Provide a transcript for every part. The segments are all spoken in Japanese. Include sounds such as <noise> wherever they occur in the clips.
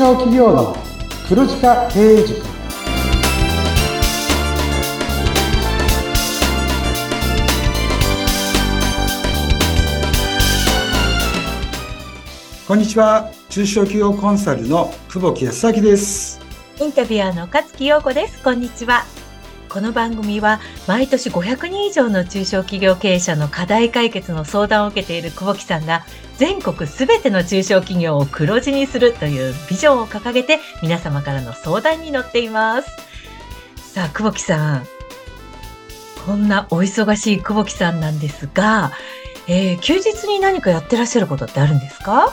小企業の黒字化経営塾。こんにちは。中小企業コンサルの久保木康明です。インタビュアーの勝木陽子です。こんにちはこの番組は毎年500人以上の中小企業経営者の課題解決の相談を受けている久保木さんが全国すべての中小企業を黒字にするというビジョンを掲げて皆様からの相談に乗っています。さあ、久保木さん。こんなお忙しい久保木さんなんですが、えー、休日に何かやってらっしゃることってあるんですか？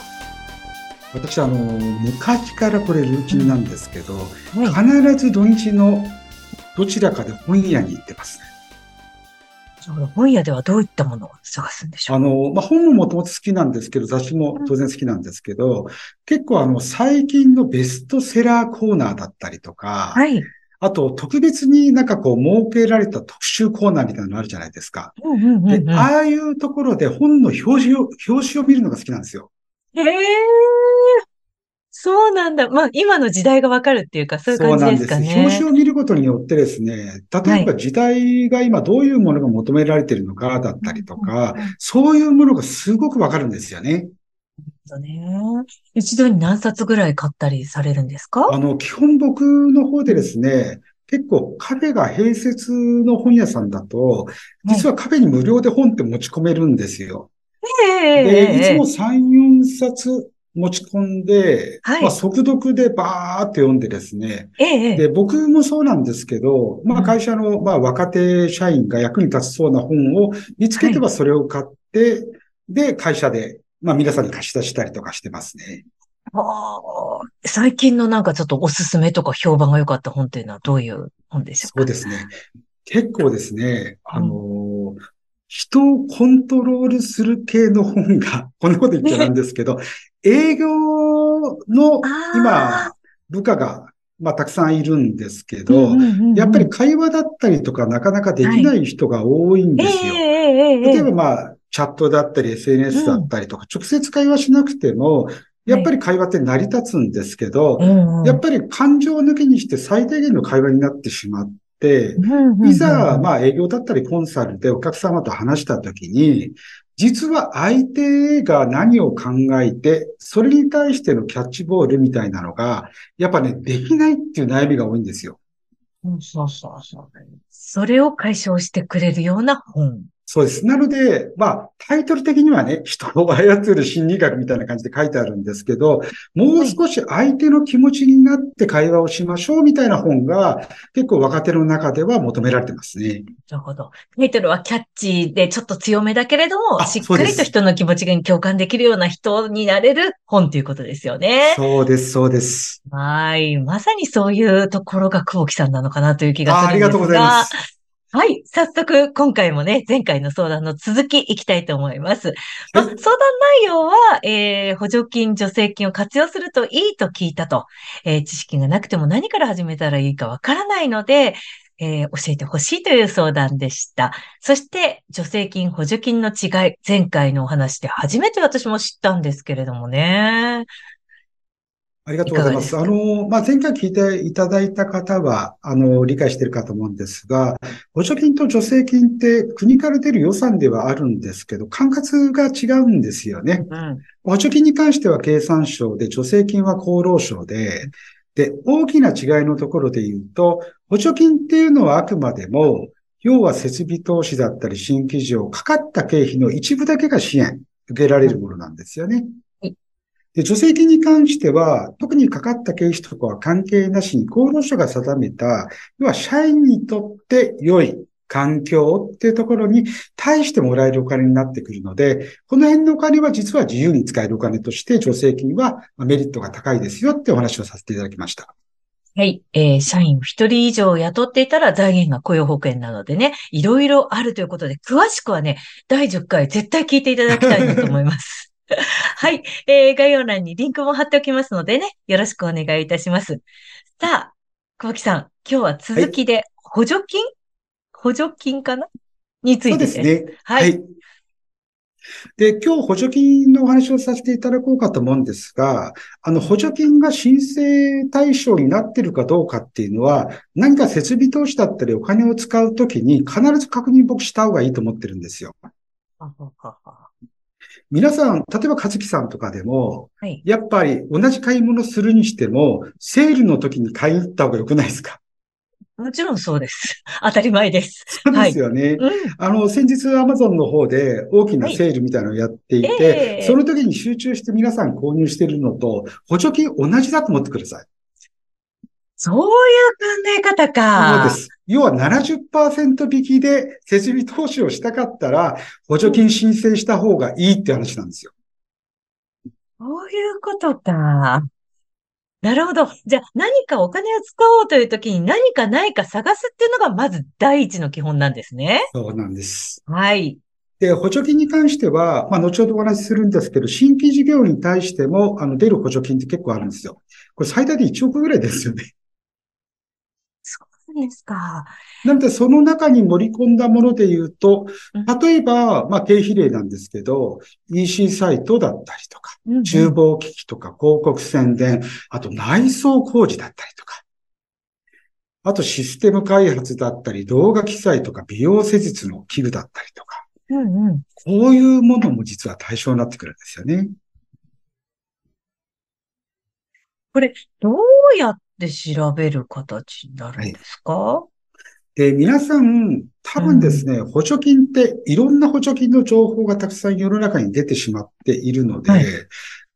私あの昔からこれルーチンなんですけど、うん、必ず土日のどちらかで本屋に行ってます。本屋ではどういったものを探すんでしょう？あの、まあ、本ももともと好きなんですけど、雑誌も当然好きなんですけど、うん、結構あの、最近のベストセラーコーナーだったりとか、はい。あと、特別になんかこう、設けられた特集コーナーみたいなのあるじゃないですか。で、ああいうところで本の表紙を、表紙を見るのが好きなんですよ。へえ。そうなんだ。まあ、今の時代がわかるっていうか、そういう感じですかね。表紙を見ることによってですね、例えば時代が今どういうものが求められているのかだったりとか、そういうものがすごくわかるんですよね。ね。一度に何冊ぐらい買ったりされるんですか？あの、基本僕の方でですね、結構カフェが併設の本屋さんだと、実はカフェに無料で本って持ち込めるんですよ。ええいつも3、4冊持ち込んで、はい、まあ、速読でバーって読んでですね。ええ、で、僕もそうなんですけど、まあ、会社の、まあ、若手社員が役に立つそうな本を見つけてはそれを買って、はい、で、会社で、まあ、皆さんに貸し出したりとかしてますね。あ最近のなんかちょっとおすすめとか評判が良かった本っていうのはどういう本でしょうか？そうですね。結構ですね、あのー、人をコントロールする系の本が、<laughs> こんなこと言っちゃなんですけど、営業の今、部下が、まあ、たくさんいるんですけど、やっぱり会話だったりとかなかなかできない人が多いんですよ。はい例えばまあ、チャットだったり SNS だったりとか、直接会話しなくても、やっぱり会話って成り立つんですけど、やっぱり感情抜きにして最低限の会話になってしまって、いざ、まあ営業だったりコンサルでお客様と話したときに、実は相手が何を考えて、それに対してのキャッチボールみたいなのが、やっぱね、できないっていう悩みが多いんですよ。そうそうそう。それを解消してくれるような本。そうです。なので、まあ、タイトル的にはね、<laughs> 人を操る心理学みたいな感じで書いてあるんですけど、もう少し相手の気持ちになって会話をしましょうみたいな本が、結構若手の中では求められてますね。なるほど。タイトルはキャッチーでちょっと強めだけれども、しっかりと人の気持ちに共感できるような人になれる本ということですよね。そうです、そうです。はい。まさにそういうところが久保木さんなのかなという気がするんですが。ありがとうございます。はい。早速、今回もね、前回の相談の続きいきたいと思います。まあ、相談内容は、えー、補助金、助成金を活用するといいと聞いたと、えー、知識がなくても何から始めたらいいかわからないので、えー、教えてほしいという相談でした。そして、助成金、補助金の違い、前回のお話で初めて私も知ったんですけれどもね。ありがとうございます。すあの、まあ、前回聞いていただいた方は、あの、理解しているかと思うんですが、補助金と助成金って国から出る予算ではあるんですけど、管轄が違うんですよね。うん、補助金に関しては経産省で、助成金は厚労省で、で、大きな違いのところで言うと、補助金っていうのはあくまでも、要は設備投資だったり新規事かかった経費の一部だけが支援受けられるものなんですよね。で、助成金に関しては、特にかかった経費とかは関係なしに、厚労省が定めた、要は社員にとって良い環境っていうところに対してもらえるお金になってくるので、この辺のお金は実は自由に使えるお金として、助成金はメリットが高いですよってお話をさせていただきました。はい。えー、社員一人以上雇っていたら財源が雇用保険なのでね、いろいろあるということで、詳しくはね、第10回絶対聞いていただきたいなと思います。<laughs> はい。えー、概要欄にリンクも貼っておきますのでね、よろしくお願いいたします。さあ、小木さん、今日は続きで、補助金、はい、補助金かな？についてですね。はい。はいで、今日補助金のお話をさせていただこうかと思うんですが、あの、補助金が申請対象になっているかどうかっていうのは、何か設備投資だったりお金を使うときに必ず確認僕した方がいいと思ってるんですよ。皆さん、例えば和樹さんとかでも、はい、やっぱり同じ買い物するにしても、セールの時に買いに行った方が良くないですか？もちろんそうです。<laughs> 当たり前です。そうですよね。はいうん、あの、先日アマゾンの方で大きなセールみたいなのをやっていて、はいえー、その時に集中して皆さん購入しているのと、補助金同じだと思ってください。そういう考え方か。そうです。要は70%引きで設備投資をしたかったら、補助金申請した方がいいって話なんですよ。そういうことか。なるほど。じゃあ何かお金を使おうという時に何かないか探すっていうのがまず第一の基本なんですね。そうなんです。はい。で、補助金に関しては、まあ、後ほどお話しするんですけど、新規事業に対しても、あの、出る補助金って結構あるんですよ。これ最大で1億ぐらいですよね。ですか？なので、その中に盛り込んだもので言うと、例えば、まあ、経費例なんですけど、EC サイトだったりとか、厨房機器とか広告宣伝、あと内装工事だったりとか、あとシステム開発だったり、動画記載とか美容施術の器具だったりとか、うんうん、こういうものも実は対象になってくるんですよね。これ、どうやって調べる形になるんですか、はいで、皆さん、多分ですね、うん、補助金っていろんな補助金の情報がたくさん世の中に出てしまっているので、はい、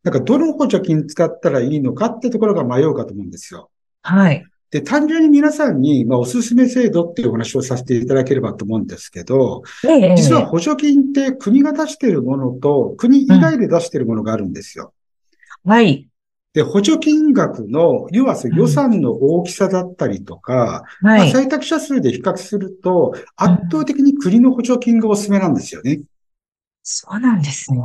なんかどの補助金使ったらいいのかってところが迷うかと思うんですよ。はい。で、単純に皆さんに、まあ、おすすめ制度っていうお話をさせていただければと思うんですけど、ええ、実は補助金って国が出しているものと、国以外で出しているものがあるんですよ。うん、はい。で、補助金額の、要は予算の大きさだったりとか、うんはい、まあ、採択者数で比較すると、圧倒的に国の補助金がおすすめなんですよね。そうなんですね。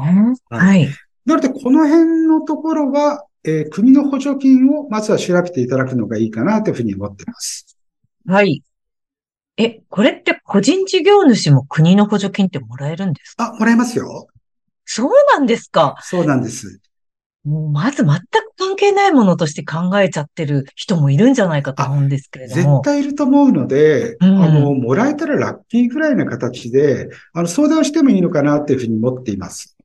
はい。なので、この辺のところは、えー、国の補助金をまずは調べていただくのがいいかなというふうに思っています。はい。え、これって個人事業主も国の補助金ってもらえるんですか？あ、もらえますよ。そうなんですか。そうなんです。もうまず全く関係ないものとして考えちゃってる人もいるんじゃないかと思うんですけれども。絶対いると思うので、うん、あの、もらえたらラッキーぐらいな形で、あの、相談してもいいのかなっていうふうに思っています。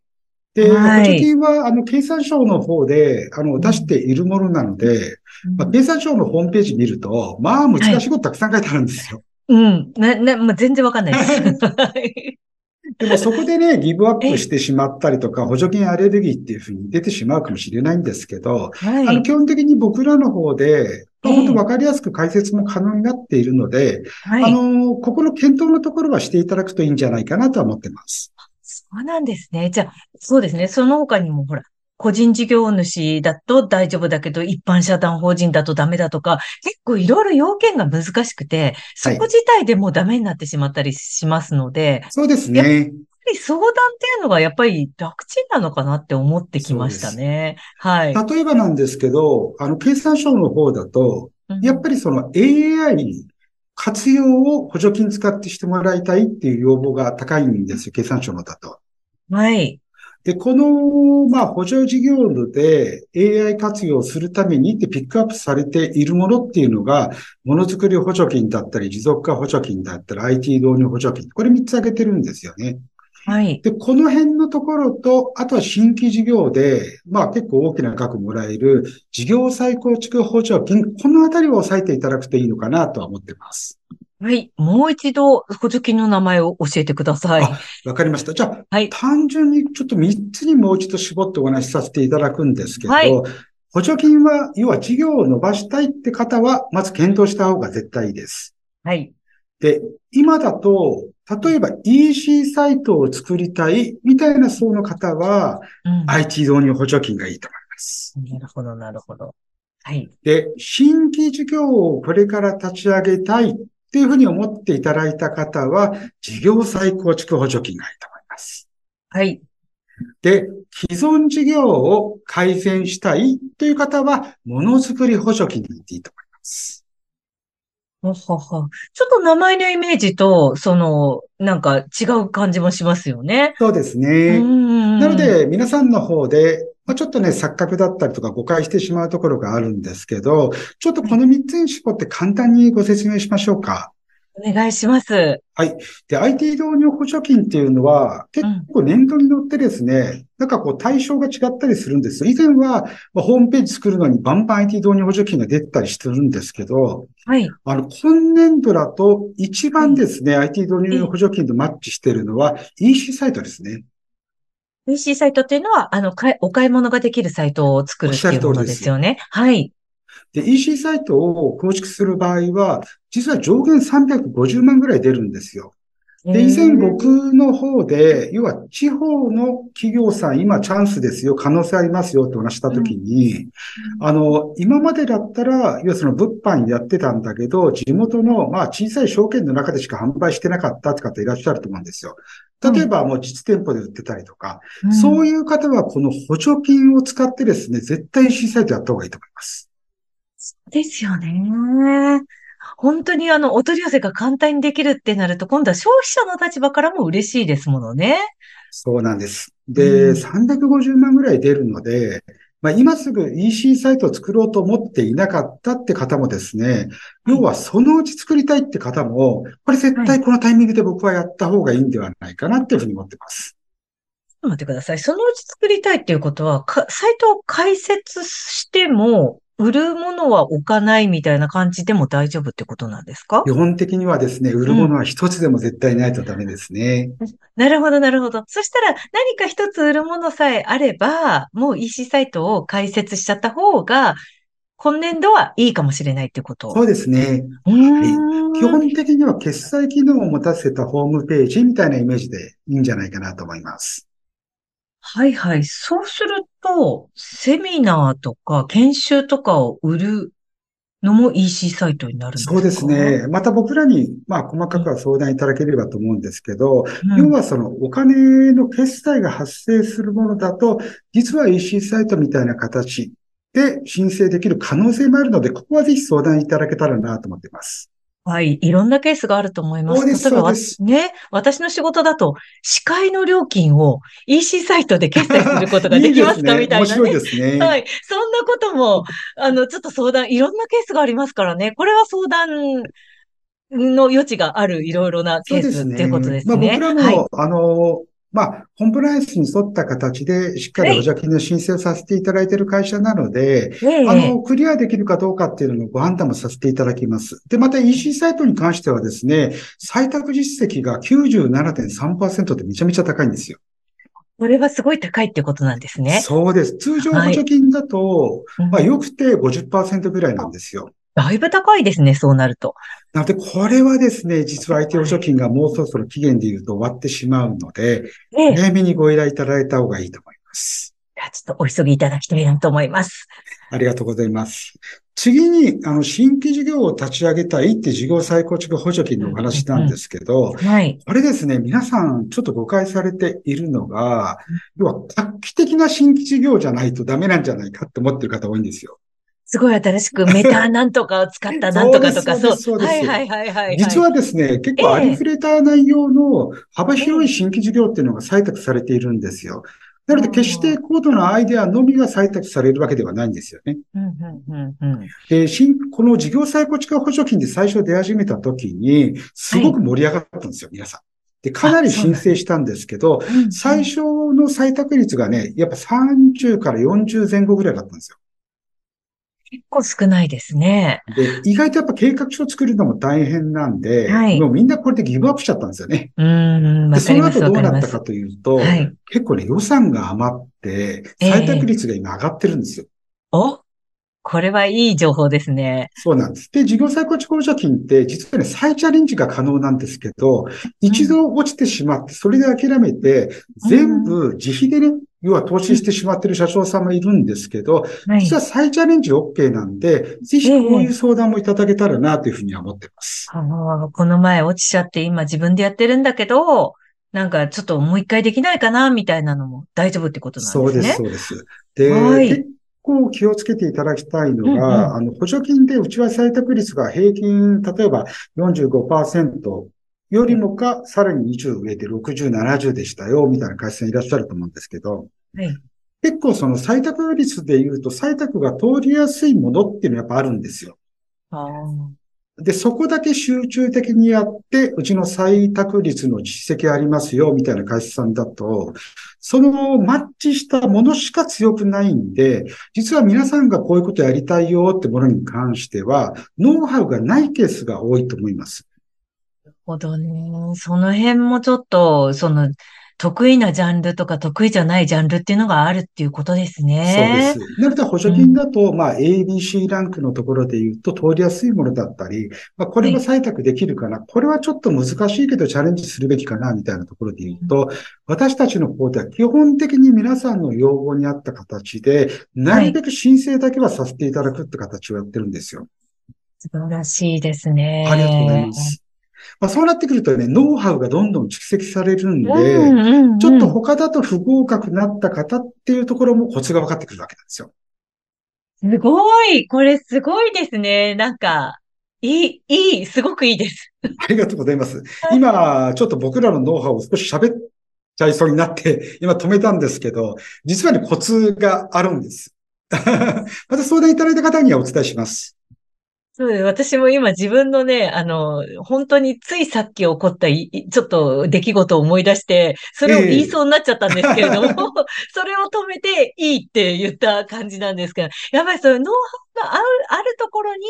で、はい、補助金は、あの、経産省の方で、あの、出しているものなので、うん、まあ、経産省のホームページ見ると、まあ、難しいことたくさん書いてあるんですよ。はい、うん。ね、ね、まあ、全然わかんないです。<laughs> <laughs> でもそこでね、<laughs> ギブアップしてしまったりとか、補助金アレルギーっていうふうに出てしまうかもしれないんですけど、はい、あの基本的に僕らの方で、本当わかりやすく解説も可能になっているので、はい、あの、ここの検討のところはしていただくといいんじゃないかなとは思ってます。そうなんですね。じゃあ、そうですね。その他にもほら、個人事業主だと大丈夫だけど、一般社団法人だとダメだとか、結構いろいろ要件が難しくて、そこ自体でもダメになってしまったりしますので、はい、そうですね。やっぱり相談っていうのがやっぱり楽ちんなのかなって思ってきましたね。はい。例えばなんですけど、あの、経産省の方だと、やっぱりその AI 活用を補助金使ってしてもらいたいっていう要望が高いんですよ、経産省のだと。はい。で、この、まあ、補助事業で AI 活用するためにってピックアップされているものっていうのが、ものづくり補助金だったり、持続化補助金だったり、IT 導入補助金。これ3つ挙げてるんですよね。はい。で、この辺のところと、あとは新規事業で、まあ結構大きな額もらえる事業再構築補助金、このあたりを押さえていただくといいのかなとは思ってます。はい。もう一度、補助金の名前を教えてください。あ、わかりました。じゃあ、はい、単純にちょっと3つにもう一度絞ってお話しさせていただくんですけど、はい、補助金は、要は事業を伸ばしたいって方は、まず検討した方が絶対いいです。はい。で、今だと、例えば EC サイトを作りたいみたいな層の方は、うん、IT 導入補助金がいいと思います。なるほど、なるほど。はい。で、新規事業をこれから立ち上げたいっていうふうに思っていただいた方は、事業再構築補助金がいいと思います。はい。で、既存事業を改善したいという方は、ものづくり補助金にいいと思います。ははは。ちょっと名前のイメージと、その、なんか違う感じもしますよね。そうですうね。ん。なので、皆さんの方で、まあ、ちょっとね、錯覚だったりとか誤解してしまうところがあるんですけど、ちょっとこの3つに絞って簡単にご説明しましょうか。お願いします。で、IT 導入補助金っていうのは、結構年度によってですね、なんかこう対象が違ったりするんですよ。以前は、まあホームページ作るのにバンバン IT 導入補助金が出てたりしてるんですけど、はい。あの、今年度だと一番ですね、IT 導入補助金とマッチしてるのは EC サイトですね。EC サイトっていうのは、あの、お買い物ができるサイトを作るっていうものですよね。はい。で、EC サイトを構築する場合は、実は上限350万ぐらい出るんですよ。で、以前僕の方で、要は地方の企業さん、今チャンスですよ、可能性ありますよってお話したときに、あの、今までだったら、要はその物販やってたんだけど、地元の、まあ小さい証券の中でしか販売してなかったって方いらっしゃると思うんですよ。例えばもう実店舗で売ってたりとか、うんそういう方はこの補助金を使ってですね、絶対 EC サイトやった方がいいと思います。ですよね。本当にあの、お取り寄せが簡単にできるってなると、今度は消費者の立場からも嬉しいですものね。そうなんです。で、うん350万ぐらい出るので、まあ、今すぐ EC サイトを作ろうと思っていなかったって方もですね、要はそのうち作りたいって方も、これ絶対このタイミングで僕はやった方がいいんではないかなっていうふうに思ってます。ちょっと待ってください。そのうち作りたいっていうことは、かサイトを開設しても、売るものは置かないみたいな感じでも大丈夫ってことなんですか？基本的にはですね、売るものは一つでも絶対ないとダメですね。なるほど、なるほど。そしたら何か一つ売るものさえあれば、もう EC サイトを開設しちゃった方が、今年度はいいかもしれないってこと？そうですね。うーん基本的には決済機能を持たせたホームページみたいなイメージでいいんじゃないかなと思います。はいはい。そうすると、セミナーとか研修とかを売るのも EC サイトになるんですか？そうです。ね。また僕らに、まあ、細かくは相談いただければと思うんですけど、うん要はそのお金の決済が発生するものだと、実は EC サイトみたいな形で申請できる可能性もあるので、ここはぜひ相談いただけたらなと思っています。はい。いろんなケースがあると思います。そうです例えばね、私の仕事だと、司会の料金を EC サイトで決済することが <laughs> できますか？いいみたいなね面白いですね。はい。そんなことも、あの、ちょっと相談、いろんなケースがありますからね。これは相談の余地があるいろいろなケースっていうことですね。まあ僕らも、はい。あの、まあ、コンプライアンスに沿った形で、しっかり補助金の申請をさせていただいている会社なので、ええあの、クリアできるかどうかっていうののご判断もさせていただきます。で、また EC サイトに関してはですね、採択実績が97.3%ってめちゃめちゃ高いんですよ。これはすごい高いってことなんですね。そうです。通常はい補助金だと、うんまあ、よくて50%ぐらいなんですよ。だいぶ高いですね、そうなると。なので、これはですね、実は IT 補助金がもうそろそろ期限で言うと終わってしまうので、ええ。早めにご依頼いただいた方がいいと思います。じゃあちょっとお急ぎいただきたいなと思います。ありがとうございます。次に、あの、新規事業を立ち上げたいって事業再構築補助金のお話なんですけど、はい。これですね、皆さんちょっと誤解されているのが、要は画期的な新規事業じゃないとダメなんじゃないかって思ってる方多いんですよ。すごい新しくメタなんとかを使った <laughs> なんとかとか、そうそうですはいはいはいはいはい。実はですね、結構ありふれた内容の幅広い新規事業っていうのが採択されているんですよ。なので決して高度なアイデアのみが採択されるわけではないんですよね。で、新、この事業再構築補助金で最初出始めた時に、すごく盛り上がったんですよ、皆さん。で、かなり申請したんですけど、うん最初の採択率がね、やっぱ30から40前後ぐらいだったんですよ。結構少ないですね。で、意外とやっぱ計画書を作るのも大変なんで、はいもうみんなこれでギブアップしちゃったんですよね。うーん、で、その後どうなったか。というと、はい。結構ね、予算が余って、ええ採択率が今上がってるんですよ。おこれはいい情報ですね。そうなんです。で、事業再構築補助金って、実はね、再チャレンジが可能なんですけど、一度落ちてしまって、それで諦めて、全部自費でね、要は投資してしまってる社長さんもいるんですけど、はい実。は再チャレンジ OK なんで、ぜひこういう相談もいただけたらなというふうには思ってます。あのこの前落ちちゃって今自分でやってるんだけど、なんかちょっともう一回できないかなみたいなのも大丈夫ってことなんそうです、ですね。そうです。で、はい気をつけていただきたいのが、うんうん、あの、補助金で内訳採択率が平均、例えば45%よりもか、さらに20上で60、70でしたよ、みたいな会社さんいらっしゃると思うんですけど、はい、結構その採択率で言うと、採択が通りやすいものっていうのはやっぱあるんですよ。で、そこだけ集中的にやって、うちの採択率の実績ありますよ、みたいな会社さんだと、そのマッチしたものしか強くないんで、実は皆さんがこういうことやりたいよってものに関しては、ノウハウがないケースが多いと思います。ほどね。その辺もちょっと、その、得意なジャンルとか得意じゃないジャンルっていうのがあるっていうことですね。そうです。なので補助金だと、うん、まあ ABC ランクのところで言うと通りやすいものだったり、まあこれは採択できるかな、はい、これはちょっと難しいけどチャレンジするべきかなみたいなところで言うと、うん、私たちの方では基本的に皆さんの要望に合った形で、なるべく申請だけはさせていただくって形をやってるんですよ。素晴らしいですね。ありがとうございます。まあ、そうなってくるとね、ノウハウがどんどん蓄積されるんで、うんうんうん、ちょっと他だと不合格になった方っていうところもコツが分かってくるわけなんですよ。すごいこれすごいですね。なんか、いい、いい、すごくいいです。ありがとうございます。今、ちょっと僕らのノウハウを少し喋っちゃいそうになって、今止めたんですけど、実はね、コツがあるんです。<laughs> また相談いただいた方にはお伝えします。そうです。私も今自分のね、あの、本当についさっき起こったちょっと出来事を思い出して、それを言いそうになっちゃったんですけれども、えー、それを止めていいって言った感じなんですけど、やっぱりそういうノウハウがあるあるところに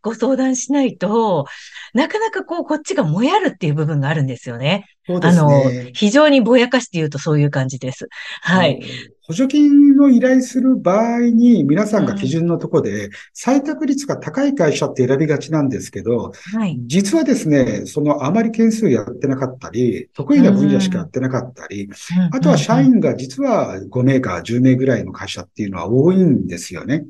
ご相談しないと、なかなかこう、こっちがもやるっていう部分があるんですよね。そうですね。あの、非常にぼやかして言うとそういう感じです。はい。補助金を依頼する場合に皆さんが基準のところで、採択率が高い会社って選びがちなんですけど、はい、実はですね、そのあまり件数やってなかったり、得意な分野しかやってなかったり、あとは社員が実は5名か10名ぐらいの会社っていうのは多いんですよね。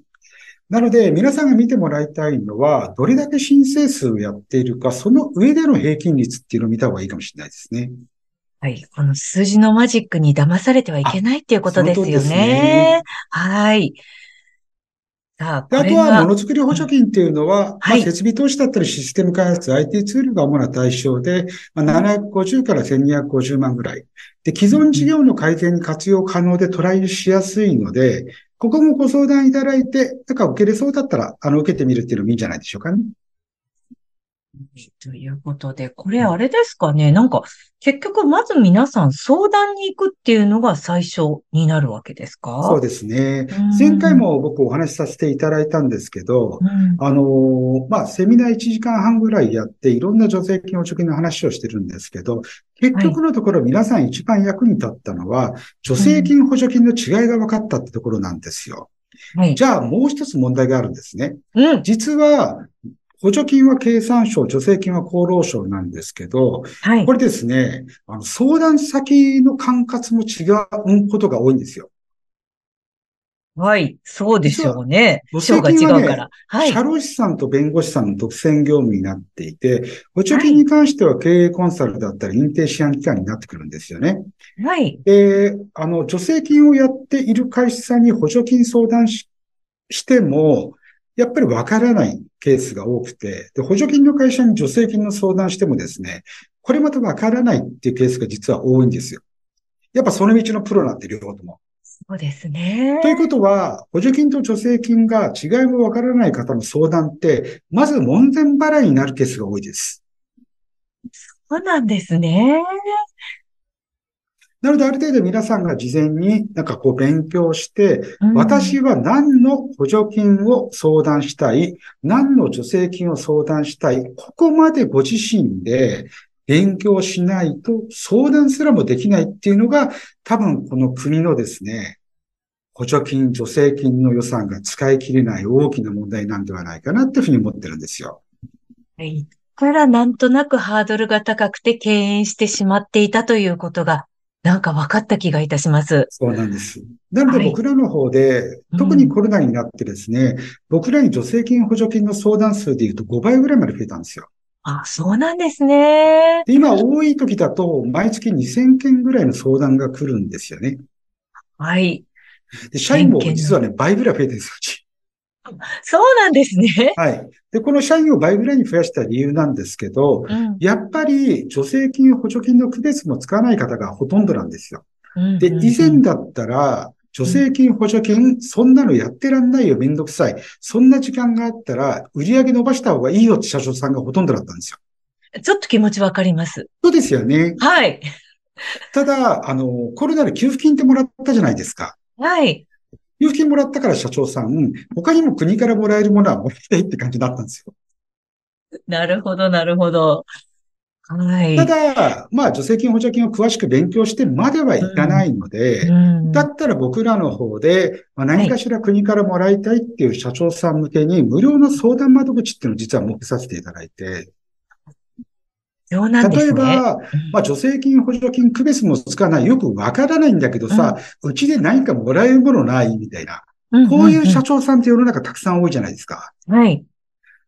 なので、皆さんが見てもらいたいのは、どれだけ申請数をやっているか、その上での平均率っていうのを見た方がいいかもしれないですね。はい。この数字のマジックに騙されてはいけないっていうことですよね。ねはい。さあ、あとは、ものづくり補助金っていうのは、はい、まあ、設備投資だったりシステム開発、IT ツールが主な対象で、まあ、750から1250万ぐらい。で、既存事業の改善に活用可能でトライしやすいので、ここもご相談いただいて、なんか受けれそうだったら、あの、受けてみるっていうのもいいんじゃないでしょうかね。ということで、これあれですかね？なんか、結局、まず皆さん相談に行くっていうのが最初になるわけですか？そうですね。前回も僕お話しさせていただいたんですけど、あの、まあ、セミナー1時間半ぐらいやって、いろんな助成金、補助金の話をしてるんですけど、結局のところ皆さん一番役に立ったのは、助成金、補助金の違いが分かったってところなんですよ。はい、じゃあもう一つ問題があるんですね。うん、実は、補助金は経産省、助成金は厚労省なんですけど、はい、これですね、あの相談先の管轄も違うことが多いんですよ。はい、そうでしょうね。省が違うから。はい。社労士さんと弁護士さんの独占業務になっていて、補助金に関しては経営コンサルだったり認定試案機関になってくるんですよね。はい。で、あの、助成金をやっている会社さんに補助金相談ししても、やっぱりわからないケースが多くて、で、補助金の会社に助成金の相談してもですね、これまたわからないっていうケースが実は多いんですよ。やっぱその道のプロなんて両方とも。そうですね。ということは、補助金と助成金が違いもわからない方の相談って、まず門前払いになるケースが多いです。そうなんですね。なので、ある程度皆さんが事前になんかこう勉強して、うん、私は何の補助金を相談したい、何の助成金を相談したい、ここまでご自身で勉強しないと相談すらもできないっていうのが、多分この国のですね、補助金、助成金の予算が使い切れない大きな問題なんではないかなっていうふうに思ってるんですよ。はい。からなんとなくハードルが高くて敬遠してしまっていたということがなんか分かった気がいたします。そうなんです。なので僕らの方で、はい、特にコロナになってですね、うん、僕らに助成金補助金の相談数で言うと5倍ぐらいまで増えたんですよ。あ、そうなんですね。今多い時だと毎月2000件ぐらいの相談が来るんですよね。はい。で、社員も実はね、倍ぐらい増えてるんですよ。<laughs> そうなんですね。はい。で、この社員を倍ぐらいに増やした理由なんですけど、うんやっぱり助成金、補助金の区別もつかない方がほとんどなんですよ。で、以前だったら、助成金、補助金、そんなのやってらんないよ、めんどくさい。そんな時間があったら、売り上げ伸ばした方がいいよって社長さんがほとんどだったんですよ。ちょっと気持ちわかります。そうですよね。はい。ただ、あの、コロナで給付金ってもらったじゃないですか。はい。給付金もらったから社長さん、他にも国からもらえるものはもらいたいって感じだったんですよ。なるほど、なるほど。はい。ただ、まあ、助成金、補助金を詳しく勉強してまではいかないので、うんだったら僕らの方で、まあ、何かしら国からもらいたいっていう社長さん向けに無料の相談窓口っていうのを実は設けさせていただいて、そうなんですね。例えば、まあ、助成金、補助金、区別もつかない、よくわからないんだけどさ、うちで何かもらえるものないみたいな。うんこういう社長さんって世の中たくさん多いじゃないですか。はい。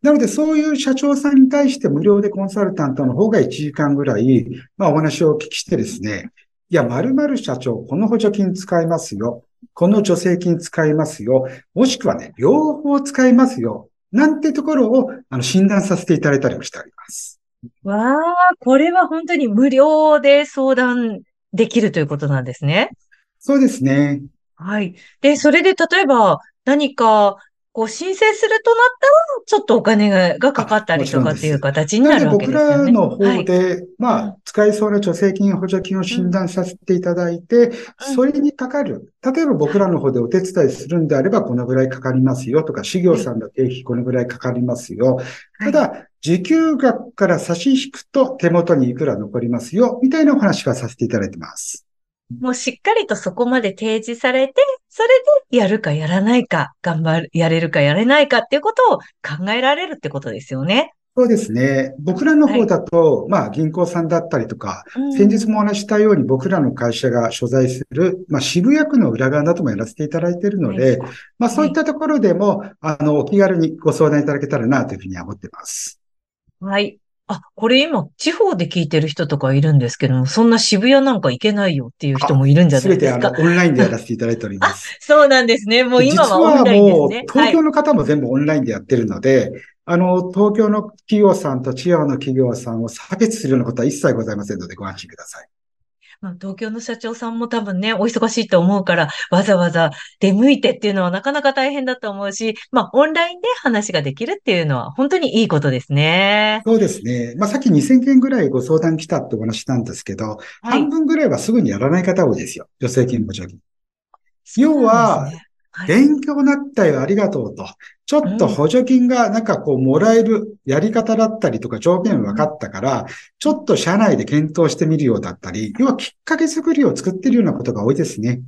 なので、そういう社長さんに対して無料でコンサルタントの方が1時間ぐらい、まあお話をお聞きしてですね、いや、〇〇社長、この補助金使いますよ。この助成金使いますよ。もしくはね、両方使いますよ。なんてところを、あの、診断させていただいたりもしております。わあ、これは本当に無料で相談できるということなんですね。そうですね。はい。で、それで例えば何か、こう申請するとなったら、ちょっとお金ががかかったりとかっていう形になるわけ僕ですよね。らのはい。方で、まうんあ、使いそうな助成金、補助金を診断させていただいて、それにかかる。例えば僕らの方でお手伝いするんであれば、このぐらいかかりますよとか、事業さんの経費このぐらいかかりますよ。ただ、受給額から差し引くと手元にいくら残りますよ、みたいなお話はさせていただいてます。もうしっかりとそこまで提示されて、それでやるかやらないか、頑張る、やれるかやれないかっていうことを考えられるってことですよね。そうですね。僕らの方だと、まあ銀行さんだったりとか、うん先日もお話ししたように僕らの会社が所在する、まあ渋谷区の裏側などもやらせていただいているので、まあそういったところでも、あの、お気軽にご相談いただけたらなというふうには思ってます。はい。あ、これ今、地方で聞いてる人とかいるんですけども、そんな渋谷なんか行けないよっていう人もいるんじゃなすべてあの、いですか。オンラインでやらせていただいております。<laughs> そうなんですね。もう今はオンラインですもうね。、東京の方も全部オンラインでやってるので、あの、東京の企業さんと地方の企業さんを差別するようなことは一切ございませんのでご安心ください。まあ、東京の社長さんも多分ね、お忙しいと思うから、わざわざ出向いてっていうのはなかなか大変だと思うし、まあ、オンラインで話ができるっていうのは本当にいいことですね。そうですね。まあ、さっき2000件ぐらいご相談来たってお話したんですけど、はい半。分ぐらいはすぐにやらない方多いですよ。助成金、補助金。要は勉強になったよ、ありがとうと。ちょっと補助金がなんかこうもらえるやり方だったりとか条件分かったから、ちょっと社内で検討してみるようだったり、要はきっかけ作りを作ってるようなことが多いですね。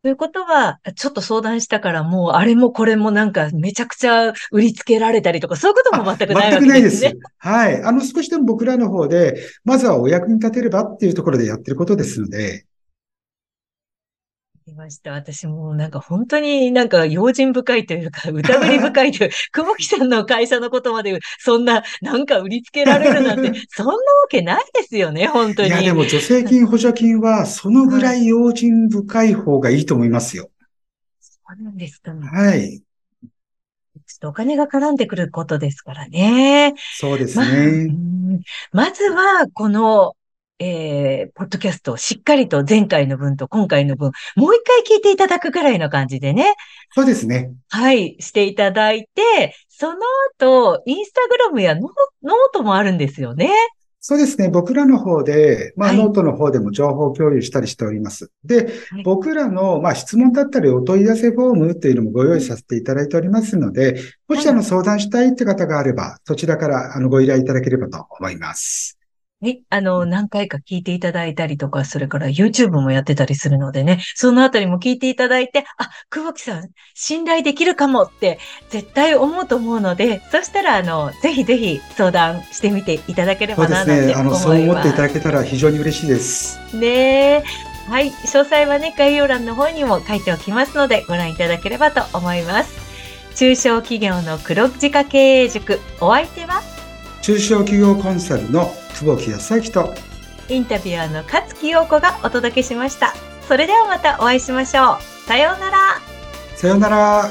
ということは、ちょっと相談したからもうあれもこれもなんかめちゃくちゃ売りつけられたりとか、そういうことも全くないわ全くないですけですね。。はい。あの、少しでも僕らの方で、まずはお役に立てればっていうところでやってることですので、いました。私もなんか本当になんか用心深いというか、疑り深いという、<laughs> 久保木さんの会社のことまでそんななんか売りつけられるなんて、<laughs> そんなわけないですよね、本当に。いや、でも助成金、補助金は、そのぐらい用心深い方がいいと思いますよ。そうなんですか。ちょはい。っとお金が絡んでくることですからね。そうですね。んまずは、この、えー、ポッドキャストをしっかりと前回の分と今回の分、もう一回聞いていただくくらいの感じでね、そうですね。はい、していただいて、その後、インスタグラムやノノートもあるんですよね。そうですね。僕らの方で、まあ、はいノートの方でも情報共有したりしております。で、はい僕らの、まあ、質問だったりお問い合わせフォームというのもご用意させていただいておりますので、もしあの相談したいって方があれば、そちらからあのご依頼いただければと思います。はい。あの、何回か聞いていただいたりとか、それから YouTube もやってたりするのでね、そのあたりも聞いていただいて、あ、久保木さん、信頼できるかもって絶対思うと思うので、そしたら、あの、ぜひぜひ相談してみていただけれそうばな、なんてですね。あの、思います。そう思っていただけたら非常に嬉しいです。ねえ。はい。詳細はね、概要欄の方にも書いておきますので、ご覧いただければと思います。中小企業の黒字化経営塾、お相手は、中小企業コンサルの久保木康明と、インタビュアーの勝木陽子がお届けしました。それではまたお会いしましょう。さようなら。さようなら。